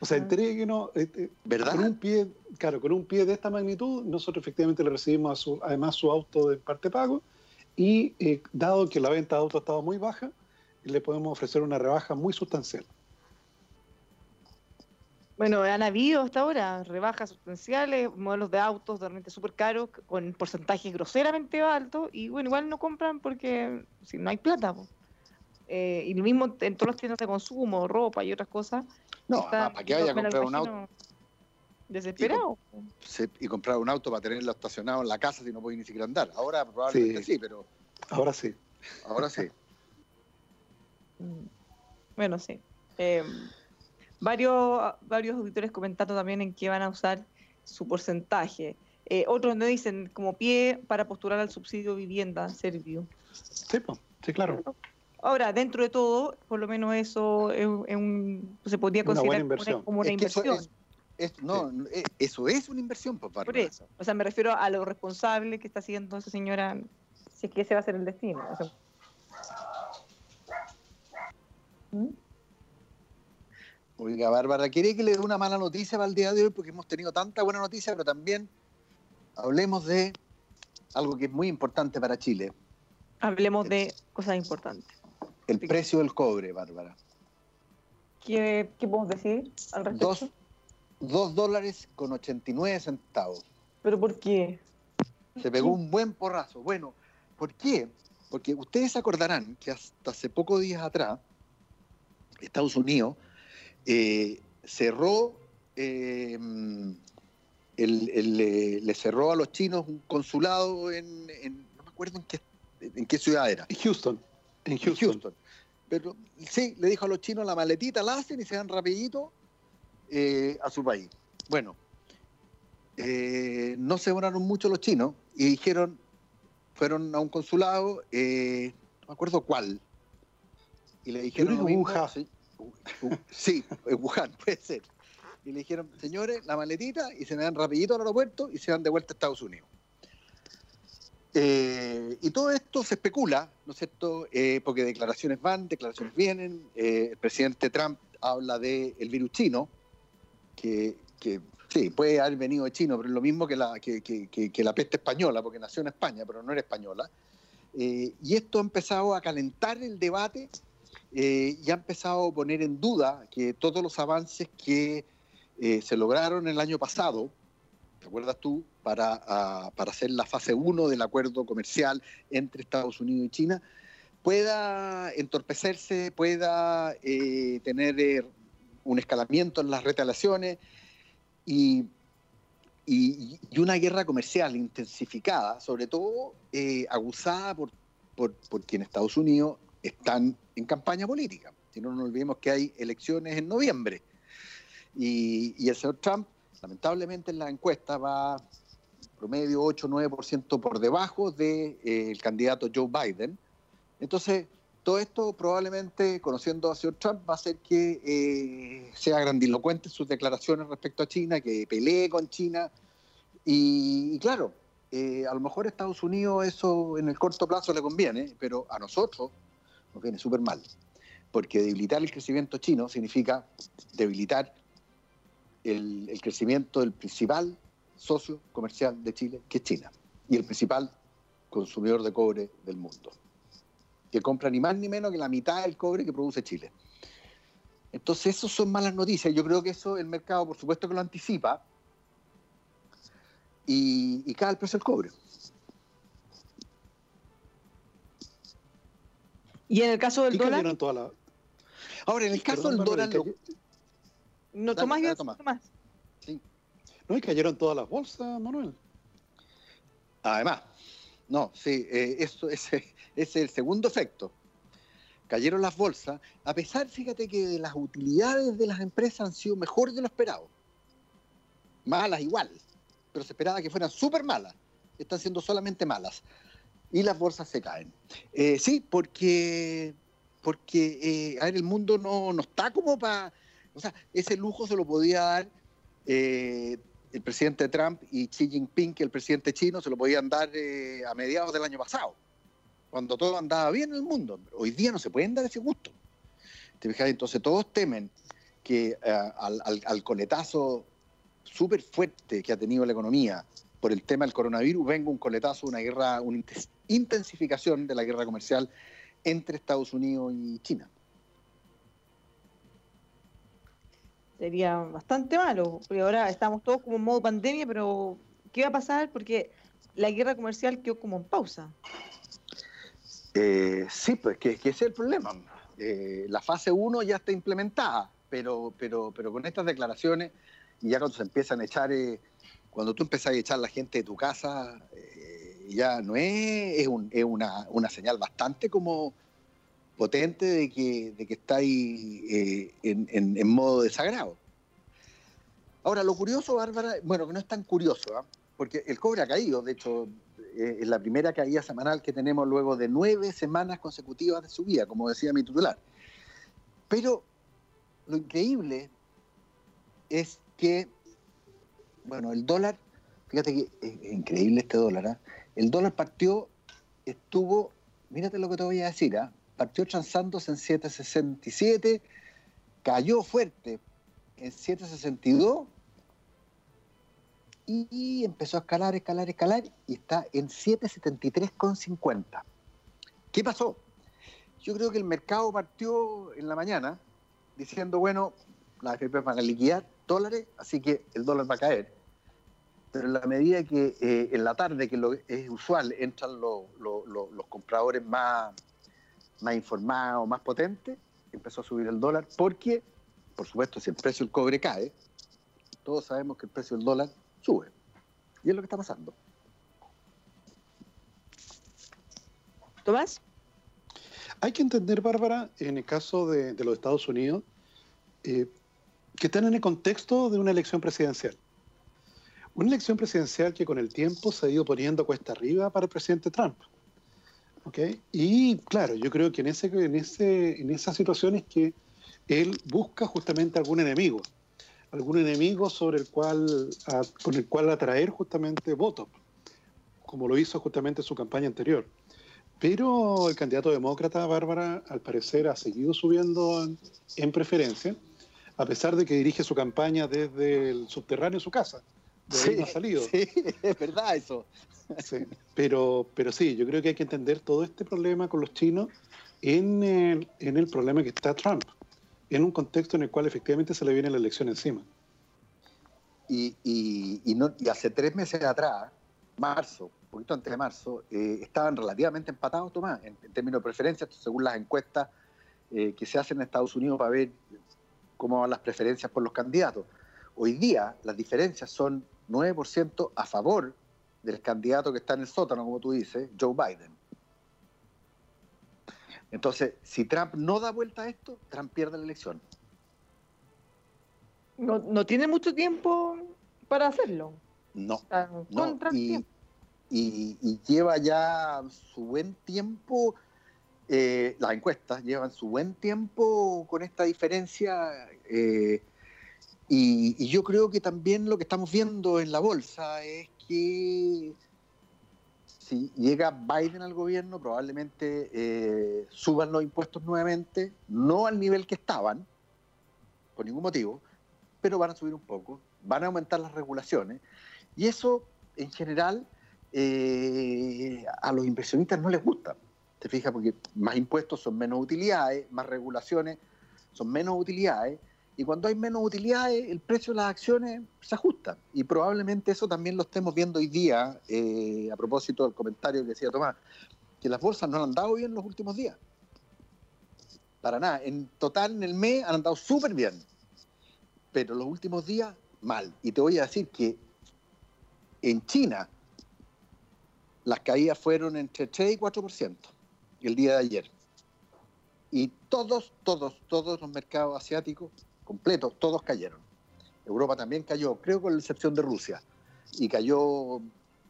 O sea, no, este, ¿verdad? Con un pie, claro, con un pie de esta magnitud, nosotros efectivamente le recibimos su, además su auto de parte pago y eh, dado que la venta de auto estaba muy baja, le podemos ofrecer una rebaja muy sustancial. Bueno, han habido hasta ahora rebajas sustanciales, modelos de autos realmente súper caros, con porcentajes groseramente altos, y bueno, igual no compran porque si no hay plata. Eh, y lo mismo en todas las tiendas de consumo, ropa y otras cosas. No, ¿para qué vaya a comprar un auto? Desesperado. Y, comprar un auto para tenerlo estacionado en la casa si no puede ni siquiera andar. Ahora probablemente sí, pero. Ahora sí. Ahora sí. Mm. bueno, sí. Eh, varios, varios auditores comentando también en qué van a usar su porcentaje. Eh, otros no dicen como pie para postular al subsidio vivienda Servio. Sí, sí, claro. Ahora, dentro de todo, por lo menos eso es, un, se podría considerar como una inversión. no, eh, eso es una inversión, por, por eso. O sea, me refiero a lo responsable que está haciendo esa señora, si es que ese va a ser el destino. ¿Mm? Oiga, Bárbara, ¿quiere que le dé una mala noticia para el día de hoy? Porque hemos tenido tanta buena noticia, pero también hablemos de algo que es muy importante para Chile. Hablemos de cosas importantes. El precio del cobre, Bárbara. ¿Qué, podemos decir al respecto? Dos, dólares con 89 centavos. ¿Pero por qué? Se pegó un buen porrazo. Bueno, ¿por qué? Porque ustedes acordarán que hasta hace pocos días atrás, Estados Unidos eh, cerró, eh, le cerró a los chinos un consulado en, no me acuerdo en qué, en qué ciudad era. En Houston. En Houston. Pero sí, le dijo a los chinos la maletita la hacen y se van rapidito eh, a su país. Bueno, no se demoraron mucho los chinos y dijeron, fueron a un consulado, no me acuerdo cuál, y le dijeron mismo, Sí, Wuhan, [LAUGHS] puede ser. Y le dijeron, señores, la maletita, y se me dan rapidito al aeropuerto y se van de vuelta a Estados Unidos. Eh, y todo esto se especula, ¿no es cierto? Eh, porque declaraciones van, declaraciones vienen. Eh, el presidente Trump habla del el virus chino, que, sí, puede haber venido de chino, pero es lo mismo que la, que, que la peste española, porque nació en España, pero no era española. y esto ha empezado a calentar el debate eh, ya ha empezado a poner en duda que todos los avances que eh, se lograron el año pasado, ¿te acuerdas tú?, para, ah, para hacer la fase 1 del acuerdo comercial entre Estados Unidos y China, pueda entorpecerse, pueda eh, tener un escalamiento en las retaliaciones y, y, una guerra comercial intensificada, sobre todo aguzada por, por, porque en Estados Unidos están en campaña política. Si no nos olvidemos que hay elecciones en noviembre. Y, el señor Trump, lamentablemente en la encuesta va promedio 8-9% por debajo del de, eh, candidato Joe Biden. Entonces, todo esto probablemente, conociendo a señor Trump, va a hacer que eh, sea grandilocuente sus declaraciones respecto a China, que pelee con China. Y, claro, eh, a lo mejor a Estados Unidos eso en el corto plazo le conviene, pero a nosotros nos viene súper mal, porque debilitar el crecimiento chino significa debilitar el, crecimiento del principal socio comercial de Chile, que es China, y el principal consumidor de cobre del mundo, que compra ni más ni menos que la mitad del cobre que produce Chile. Entonces, eso son malas noticias. Yo creo que eso el mercado, por supuesto, que lo anticipa y, y cae el precio del cobre. Y en el caso del dólar. Ahora, en el caso del dólar. No, Tomás, Tomás. Sí. No, y cayeron todas las bolsas, Manuel. Además, no, sí, eh, eso [LAUGHS] ese, es el segundo efecto. Cayeron las bolsas, a pesar, fíjate, que las utilidades de las empresas han sido mejor de lo esperado. Malas igual, pero se esperaba que fueran súper malas. Están siendo solamente malas y las bolsas se caen. Eh, sí, porque, porque eh, a ver, el mundo no, no está como para... O sea, ese lujo se lo podía dar eh, el presidente Trump y Xi Jinping, que el presidente chino, se lo podían dar a mediados del año pasado, cuando todo andaba bien en el mundo. Hoy día no se pueden dar ese gusto. ¿Te fijas? Entonces todos temen que al, al, al coletazo súper fuerte que ha tenido la economía por el tema del coronavirus venga un coletazo, una guerra, una intensificación de la guerra comercial entre Estados Unidos y China. Sería bastante malo, porque ahora estamos todos como en modo pandemia, pero ¿qué va a pasar? Porque la guerra comercial quedó como en pausa. Eh, sí, pues que, ese es el problema. eh, la fase 1 ya está implementada, pero, pero, pero con estas declaraciones, y ya cuando se empiezan a echar, eh, cuando tú empiezas a echar la gente de tu casa, eh, ya no es, es, un, es una, una, señal bastante como potente de que, de que está ahí en, en, en, modo desagrado. Ahora, lo curioso, Bárbara, bueno, que no es tan curioso, ¿eh? porque el cobre ha caído, de hecho, es la primera caída semanal que tenemos luego de nueve semanas consecutivas de subida, como decía mi titular. Pero lo increíble es que, bueno, el dólar, fíjate que es increíble este dólar, ¿eh? el dólar partió, estuvo, mírate lo que te voy a decir, ¿eh? Partió transándose en 7.67, cayó fuerte en 7.62 y empezó a escalar, escalar, escalar y está en 7.73,50. ¿Qué pasó? Yo creo que el mercado partió en la mañana diciendo, bueno, las AFP van a liquidar dólares, así que el dólar va a caer. Pero en la medida que eh, en la tarde, que es usual, entran lo, lo, los compradores más, más informados, más potentes, empezó a subir el dólar, porque, por supuesto, si el precio del cobre cae, todos sabemos que el precio del dólar sube. Y es lo que está pasando. ¿Tomás? Hay que entender, Bárbara, en el caso de, de los Estados Unidos, eh, que están en el contexto de una elección presidencial. Una elección presidencial que con el tiempo se ha ido poniendo cuesta arriba para el presidente Trump. ¿Okay? Y claro, yo creo que en, ese, en, ese, en esas situaciones que él busca justamente algún enemigo algún enemigo sobre el cual, a, con el cual atraer justamente votos, como lo hizo justamente en su campaña anterior. Pero el candidato demócrata, Bárbara, al parecer ha seguido subiendo en, en, preferencia, a pesar de que dirige su campaña desde el subterráneo de su casa. De sí, no ha salido. sí, [LAUGHS] es verdad eso. Pero, pero sí, yo creo que hay que entender todo este problema con los chinos en el, problema que está Trump en un contexto en el cual efectivamente se le viene la elección encima. Y, y, y, no, y hace tres meses atrás, marzo, un poquito antes de marzo, eh, estaban relativamente empatados, Tomás, en, en, términos de preferencias, según las encuestas eh, que se hacen en Estados Unidos para ver cómo van las preferencias por los candidatos. Hoy día las diferencias son 9% a favor del candidato que está en el sótano, como tú dices, Joe Biden. Entonces, si Trump no da vuelta a esto, Trump pierde la elección. No, no tiene mucho tiempo para hacerlo. No. no y, y, y, lleva ya su buen tiempo, eh, las encuestas llevan su buen tiempo con esta diferencia. Eh, y, y yo creo que también lo que estamos viendo en la bolsa es que si llega Biden al gobierno, probablemente eh, suban los impuestos nuevamente, no al nivel que estaban, por ningún motivo, pero van a subir un poco, van a aumentar las regulaciones, y eso, en general, eh, a los inversionistas no les gusta. Te fijas, porque más impuestos son menos utilidades, más regulaciones son menos utilidades, y cuando hay menos utilidades, el precio de las acciones se ajusta. Y probablemente eso también lo estemos viendo hoy día, eh, a propósito del comentario que decía Tomás, que las bolsas no han andado bien los últimos días. Para nada. En total, en el mes han andado súper bien. Pero los últimos días, mal. Y te voy a decir que en China las caídas fueron entre 3 y 4% el día de ayer. Y todos, todos, todos los mercados asiáticos completos, todos cayeron. Europa también cayó, creo con la excepción de Rusia, y cayó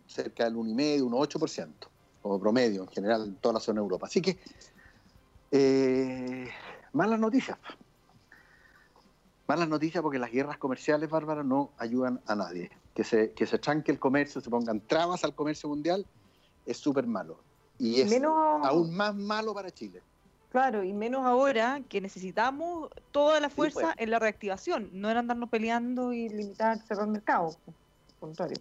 cerca del 1,5, 1,8%, como promedio en general en toda la zona de Europa. Así que, eh, malas noticias. Malas noticias porque las guerras comerciales, Bárbara, no ayudan a nadie. Que se, que se tranque el comercio, se pongan trabas al comercio mundial, es súper malo. Y es Menos... aún más malo para Chile. Claro, y menos ahora que necesitamos toda la fuerza sí, pues. en la reactivación, no en andarnos peleando y limitar, cerrar el mercado. Contrario.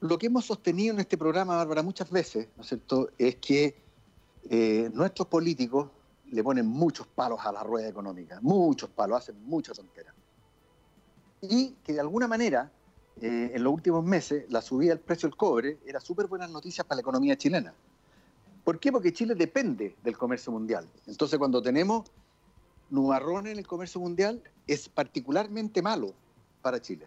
Lo que hemos sostenido en este programa, Bárbara, muchas veces, ¿no es cierto?, es que eh, nuestros políticos le ponen muchos palos a la rueda económica, muchos palos, hacen mucha tontera. Y que de alguna manera, eh, en los últimos meses, la subida del precio del cobre era súper buenas noticias para la economía chilena ¿Por qué? Porque Chile depende del comercio mundial. Entonces, cuando tenemos nubarrones en el comercio mundial, es particularmente malo para Chile.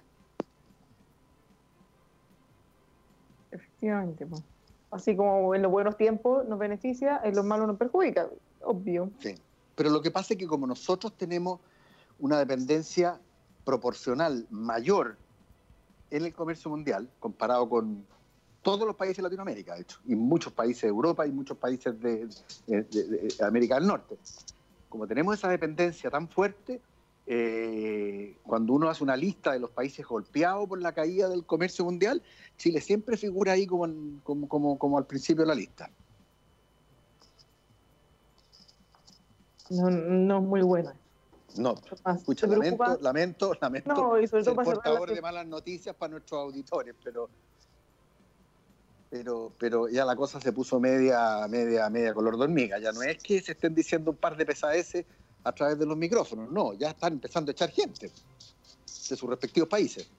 Efectivamente. pues. Así como en los buenos tiempos nos beneficia, en los malos nos perjudica, obvio. Sí. Pero lo que pasa es que como nosotros tenemos una dependencia proporcional mayor en el comercio mundial, comparado con todos los países de Latinoamérica, de hecho, y muchos países de Europa y muchos países de, de- de- de América del Norte. Como tenemos esa dependencia tan fuerte, eh, cuando uno hace una lista de los países golpeados por la caída del comercio mundial, Chile siempre figura ahí como, en- como, como, como al principio de la lista. No, no es muy buena. No, escucha, lamento, lamento, lamento No, y sobre todo ser portador de malas noticias para nuestros auditores, pero pero pero ya la cosa se puso media media media color de hormiga. Ya no es que se estén diciendo un par de pesadeces a través de los micrófonos, no, ya están empezando a echar gente de sus respectivos países.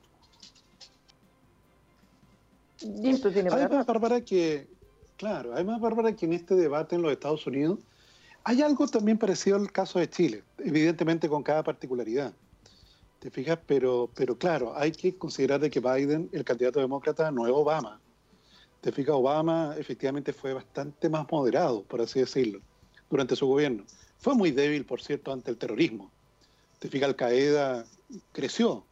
Y esto tiene para Además, Bárbara, que, claro, además, Bárbara, que en este debate en los Estados Unidos hay algo también parecido al caso de Chile, evidentemente con cada particularidad. ¿Te fijas? Pero, pero claro, hay que considerar de que Biden, el candidato demócrata, no es Obama. ¿Te fijas? Obama efectivamente fue bastante más moderado, por así decirlo, durante su gobierno. Fue muy débil, por cierto, ante el terrorismo. ¿Te fijas? Al Qaeda creció,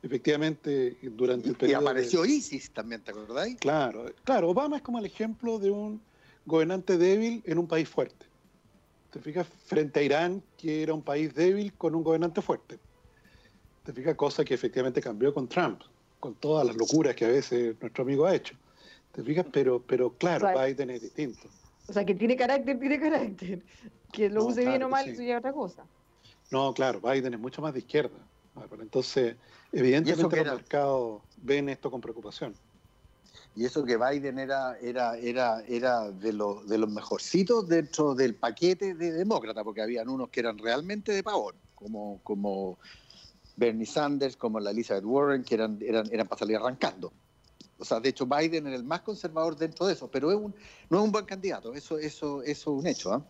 efectivamente, durante el Y periodo. de- apareció ISIS también, ¿te acordáis? Claro, claro, Obama es como el ejemplo de un gobernante débil en un país fuerte. ¿Te fijas? Frente a Irán, que era un país débil con un gobernante fuerte. ¿Te fijas? Cosa que efectivamente cambió con Trump, con todas las locuras que a veces nuestro amigo ha hecho. ¿Te fijas? Pero, pero claro. Biden es distinto. O sea, que tiene carácter, tiene carácter. [LAUGHS] Que lo No, use bien o mal, sí. eso ya es otra cosa. No, claro, Biden es mucho más de izquierda. Entonces, evidentemente los mercados ven esto con preocupación. Y eso que Biden era, era, era, era de, los de los mejorcitos dentro del paquete de demócrata, porque habían unos que eran realmente de pavor, como, como Bernie Sanders, como la Elizabeth Warren, que eran, eran, eran para salir arrancando. O sea, de hecho, Biden era el más conservador dentro de eso, pero no es un buen candidato, eso, eso, eso es un hecho. ¿ah?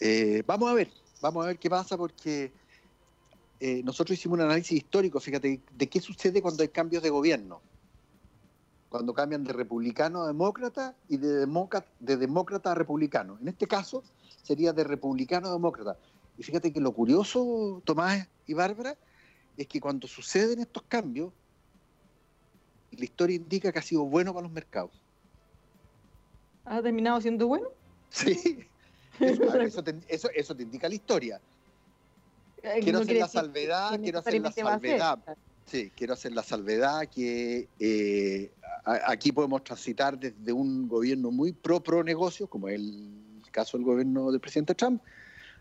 Eh, vamos a ver, vamos a ver qué pasa, porque eh, nosotros hicimos un análisis histórico, fíjate, de qué sucede cuando hay cambios de gobierno cuando cambian de republicano a demócrata y de demócrata, de demócrata a republicano. En este caso sería de republicano a demócrata. Y fíjate que lo curioso, Tomás y Bárbara, es que cuando suceden estos cambios, la historia indica que ha sido bueno para los mercados. ¿Ha terminado siendo bueno? Sí, [LAUGHS] eso, te, eso- eso te indica la historia. Eh, Quiero no hacer la salvedad, que quiero hacer la salvedad. Sí, quiero hacer la salvedad que eh, a- aquí podemos transitar desde un gobierno muy pro pro negocios, como es el caso del gobierno del presidente Trump,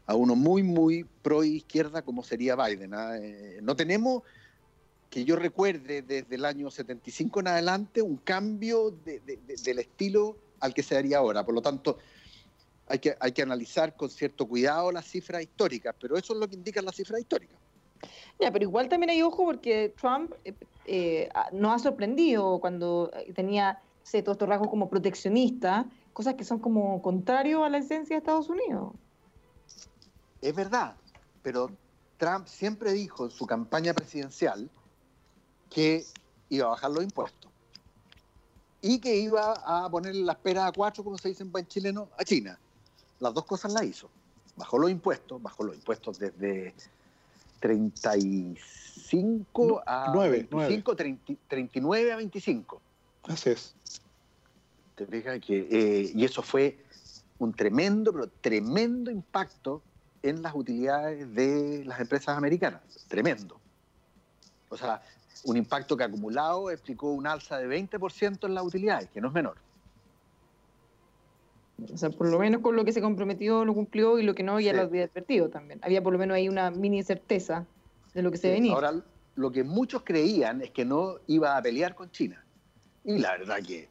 a uno muy muy pro izquierda como sería Biden. ¿ah? Eh, no tenemos que yo recuerde desde el año 75 en adelante un cambio de- de- de- del estilo al que se daría ahora. Por lo tanto, hay que, hay que analizar con cierto cuidado las cifras históricas, pero eso es lo que indican las cifras históricas. Ya, pero igual también hay ojo porque Trump eh, eh, nos ha sorprendido cuando eh, tenía no sé, todos estos rasgos como proteccionista, cosas que son como contrario a la esencia de Estados Unidos. Es verdad, pero Trump siempre dijo en su campaña presidencial que iba a bajar los impuestos y que iba a ponerle las peras a cuatro, como se dice en buen chileno, a China. Las dos cosas las hizo. Bajó los impuestos, bajó los impuestos desde 35 a nueve, 25, 30 39 a 25. Así es. Te fijas que, eh, y eso fue un tremendo, pero tremendo impacto en las utilidades de las empresas americanas. Tremendo. O sea, un impacto que acumulado explicó un alza de 20% en las utilidades, que no es menor. O sea, por lo menos con lo que se comprometió lo cumplió y lo que no ya Sí. lo había advertido también. Había por lo menos ahí una mini certeza de lo que se Sí, venía. Ahora, lo que muchos creían es que no iba a pelear con China. Y la verdad que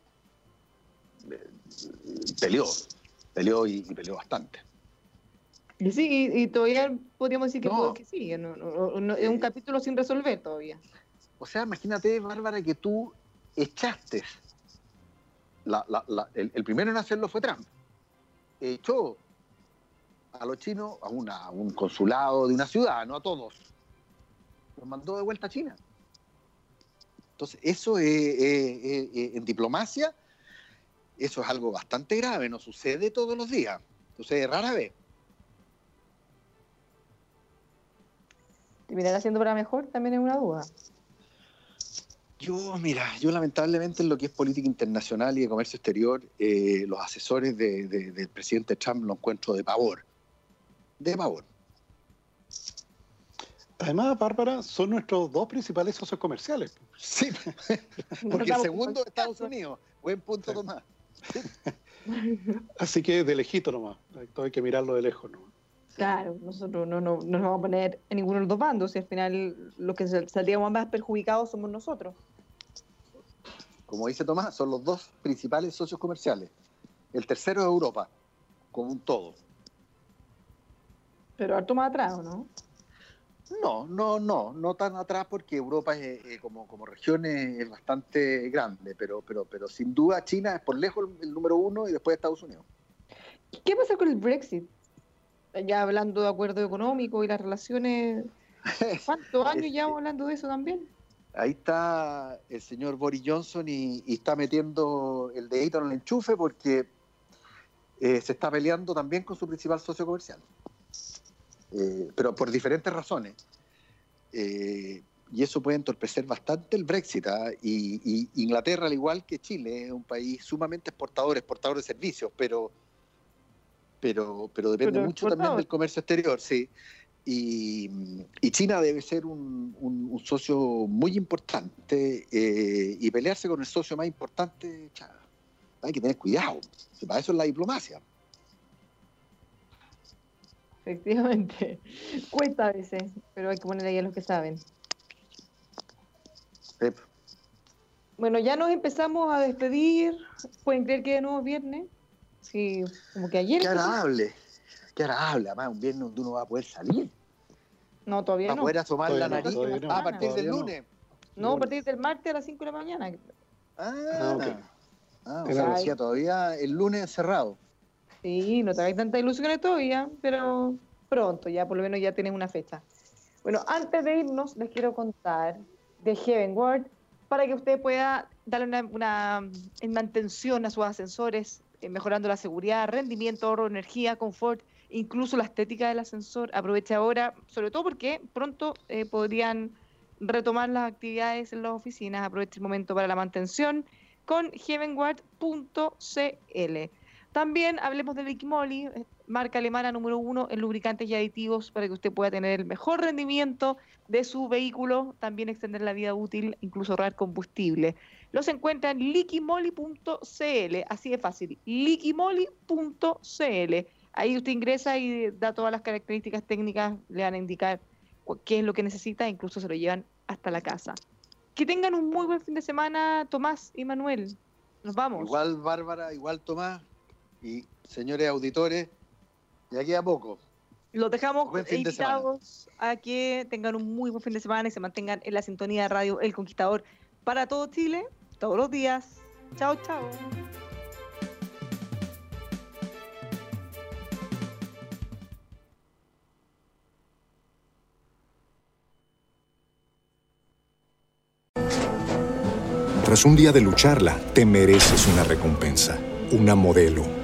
eh, peleó, peleó y, y peleó bastante. Y sí, y, y todavía podríamos decir que, No. que sigue. No, no- no- es un Eh, capítulo sin resolver todavía. O sea, imagínate, Bárbara, que tú echaste el, primero en hacerlo fue Trump. Echó a los chinos a, un consulado de una ciudad, no a todos. Los mandó de vuelta a China. Entonces, eso en diplomacia, eso es algo bastante grave, no sucede todos los días, sucede rara vez. ¿Terminará siendo para mejor? También es una duda. Yo, mira, yo lamentablemente en lo que es política internacional y de comercio exterior, eh, los asesores del presidente Trump lo encuentro de pavor. De pavor. Además, Bárbara, son nuestros dos principales socios comerciales. Sí, [LAUGHS] porque el segundo es Estados Unidos. Buen punto, Tomás. [LAUGHS] Así que de lejito nomás. hay que mirarlo de lejos nomás. Claro, nosotros no, no, nos vamos a poner en ninguno de los dos bandos y al final los que saldríamos más perjudicados somos nosotros. Como dice Tomás, son los dos principales socios comerciales. El tercero es Europa, como un todo. Pero harto más atrás, ¿no? No, no, no, no tan atrás porque Europa es, eh, como, como región es, bastante grande, pero, pero, pero sin duda China es por lejos el, el número uno y después Estados Unidos. ¿Qué pasa con el Brexit? Ya hablando de acuerdo económico y las relaciones, [LAUGHS] ¿cuántos años llevamos hablando de eso también? Ahí está el señor Boris Johnson y, está metiendo el dedito en el enchufe porque eh, se está peleando también con su principal socio comercial. Eh, pero por diferentes razones. Eh, y eso puede entorpecer bastante el Brexit. ¿ah? Y, Inglaterra, al igual que Chile, es un país sumamente exportador, exportador de servicios, pero pero, pero depende mucho también del comercio exterior, sí. Y, China debe ser un, socio muy importante eh, y pelearse con el socio más importante, hay que tener cuidado. Para eso es la diplomacia. Efectivamente, [LAUGHS] cuesta a veces, pero hay que poner ahí a los que saben. Bueno, ya nos empezamos a despedir. Pueden creer que de nuevo es viernes. Sí, como que ayer. Qué agradable, qué agradable. Además, un viernes donde uno va a poder salir. No, todavía no. Va a poder asomar la nariz a partir del lunes. No. a partir del martes a las 5 de la mañana. Ah, ah, okay. ah o sea, decía todavía el lunes cerrado. Sí, no te hagáis tantas ilusiones todavía, pero pronto, ya por lo menos ya tienes una fecha. Bueno, antes de irnos, les quiero contar de Heavenward para que usted pueda darle una, una en mantención a sus ascensores eh, mejorando la seguridad, rendimiento, ahorro energía, confort, incluso la estética del ascensor. Aproveche ahora, sobre todo porque pronto eh, podrían retomar las actividades en las oficinas. Aproveche el momento para la mantención con heavenguard.cl. También hablemos de Liquimoli, eh, marca alemana número uno en lubricantes y aditivos para que usted pueda tener el mejor rendimiento de su vehículo, también extender la vida útil, incluso ahorrar combustible. Los encuentra en liquimoli.cl, así de fácil, liquimoli.cl. Ahí usted ingresa y da todas las características técnicas, le van a indicar qué es lo que necesita, incluso se lo llevan hasta la casa. Que tengan un muy buen fin de semana, Tomás y Manuel. Nos vamos. Igual Bárbara, igual Tomás y señores auditores, de aquí a poco. Los dejamos invitados a que tengan un muy buen fin de semana y se mantengan en la sintonía de radio El Conquistador para todo Chile todos los días. Chao, chao. Tras un día de lucharla, te mereces una recompensa, una modelo,